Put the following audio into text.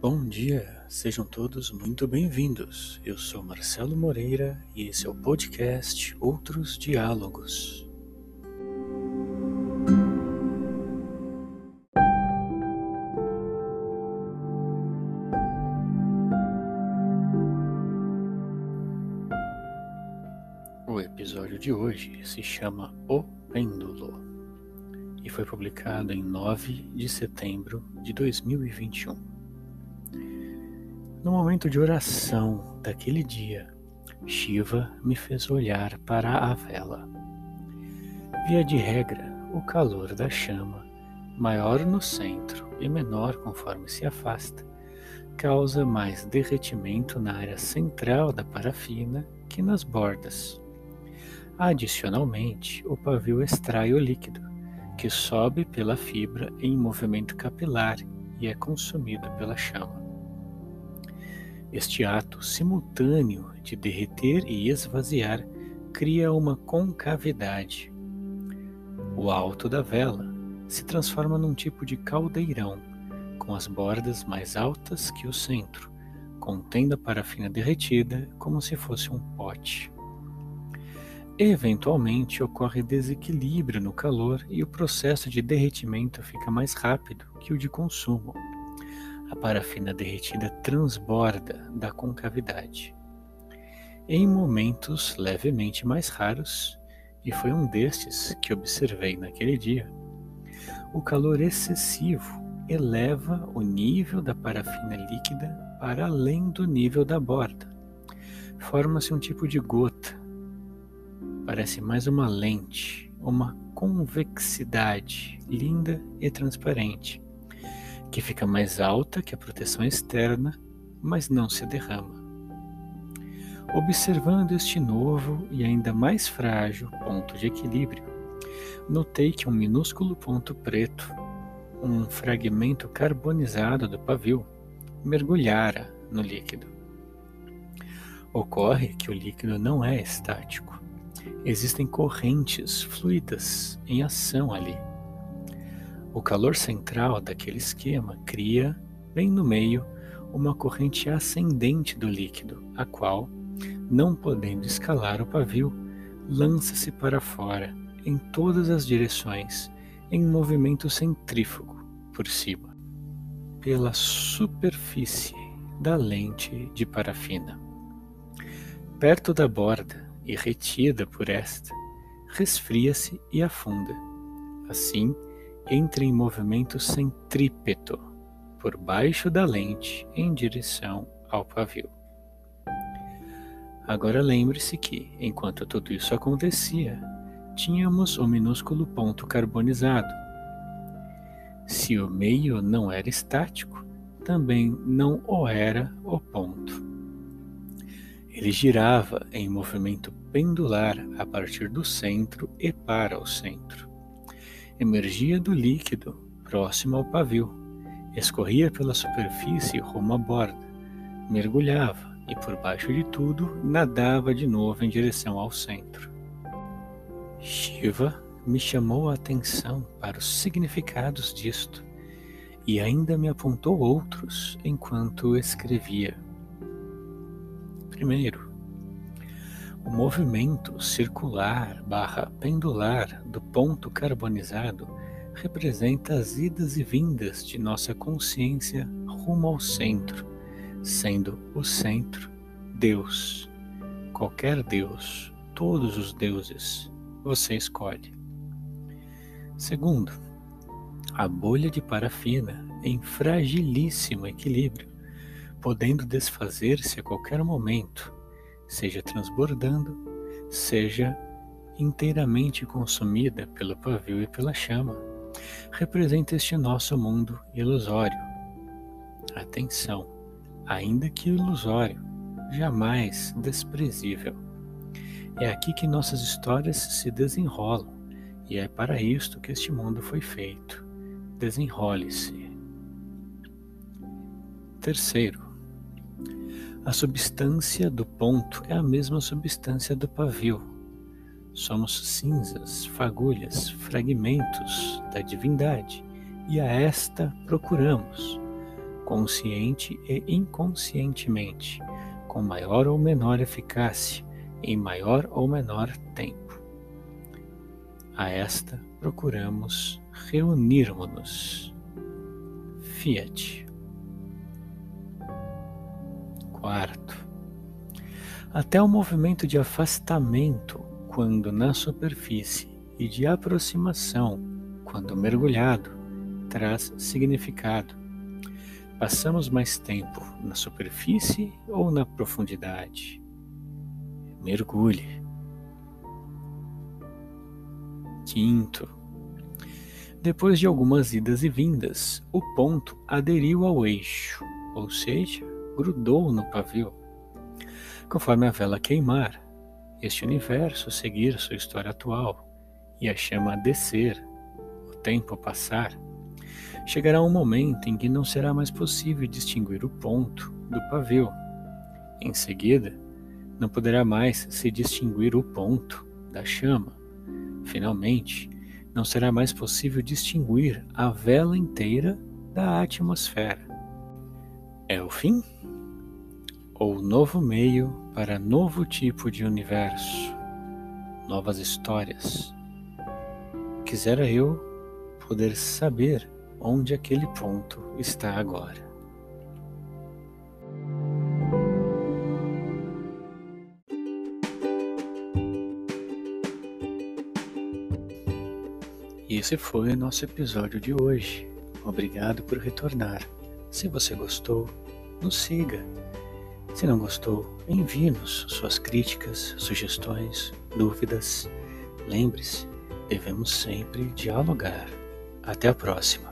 Bom dia, sejam todos muito bem-vindos. Eu sou Marcelo Moreira e esse é o podcast Outros Diálogos. O episódio de hoje se chama O Pêndulo e foi publicado em 9 de setembro de 2021. No momento de oração daquele dia, Shiva me fez olhar para a vela. Via de regra, o calor da chama, maior no centro e menor conforme se afasta, causa mais derretimento na área central da parafina que nas bordas. Adicionalmente, o pavio extrai o líquido, que sobe pela fibra em movimento capilar e é consumido pela chama. Este ato simultâneo de derreter e esvaziar cria uma concavidade. O alto da vela se transforma num tipo de caldeirão, com as bordas mais altas que o centro, contendo a parafina derretida como se fosse um pote. Eventualmente ocorre desequilíbrio no calor e o processo de derretimento fica mais rápido que o de consumo. A parafina derretida transborda da concavidade. Em momentos levemente mais raros, e foi um destes que observei naquele dia, o calor excessivo eleva o nível da parafina líquida para além do nível da borda. Forma-se um tipo de gota parece mais uma lente, uma convexidade linda e transparente, que fica mais alta que a proteção externa, mas não se derrama. Observando este novo e ainda mais frágil ponto de equilíbrio, notei que um minúsculo ponto preto, um fragmento carbonizado do pavio, mergulhara no líquido. Ocorre que o líquido não é estático existem correntes fluidas em ação ali. O calor central daquele esquema cria, bem no meio, uma corrente ascendente do líquido, a qual, não podendo escalar o pavio, lança-se para fora, em todas as direções, em movimento centrífugo, por cima, pela superfície da lente de parafina. Perto da borda, e retida por esta, resfria-se e afunda. Assim, entra em movimento centrípeto, por baixo da lente em direção ao pavio. Agora lembre-se que, enquanto tudo isso acontecia, tínhamos o minúsculo ponto carbonizado. Se o meio não era estático, também não o era o ponto. Ele girava em movimento pendular a partir do centro e para o centro. Emergia do líquido próximo ao pavio, escorria pela superfície rumo à borda, mergulhava e, por baixo de tudo, nadava de novo em direção ao centro. Shiva me chamou a atenção para os significados disto e ainda me apontou outros enquanto escrevia. Primeiro, o movimento circular barra pendular do ponto carbonizado representa as idas e vindas de nossa consciência rumo ao centro, sendo o centro Deus. Qualquer Deus, todos os deuses, você escolhe. Segundo, a bolha de parafina em fragilíssimo equilíbrio podendo desfazer-se a qualquer momento, seja transbordando, seja inteiramente consumida pelo pavio e pela chama, representa este nosso mundo ilusório. Atenção, ainda que ilusório, jamais desprezível. É aqui que nossas histórias se desenrolam, e é para isto que este mundo foi feito. Desenrole-se. Terceiro, a substância do ponto é a mesma substância do pavio. Somos cinzas, fagulhas, fragmentos da divindade, e a esta procuramos. consciente e inconscientemente, com maior ou menor eficácia, em maior ou menor tempo. A esta procuramos reunirmos-nos. Fiat. Quarto, até o movimento de afastamento, quando na superfície, e de aproximação, quando mergulhado, traz significado. Passamos mais tempo na superfície ou na profundidade? Mergulhe. Quinto, depois de algumas idas e vindas, o ponto aderiu ao eixo, ou seja, grudou no pavio. Conforme a vela queimar, este universo seguir sua história atual e a chama descer, o tempo passar, chegará um momento em que não será mais possível distinguir o ponto do pavio. Em seguida, não poderá mais se distinguir o ponto da chama. Finalmente, não será mais possível distinguir a vela inteira da atmosfera. É o fim? Ou novo meio para novo tipo de universo, novas histórias? Quisera eu poder saber onde aquele ponto está agora. E esse foi o nosso episódio de hoje. Obrigado por retornar. Se você gostou, nos siga. Se não gostou, envie-nos suas críticas, sugestões, dúvidas. Lembre-se, devemos sempre dialogar. Até a próxima.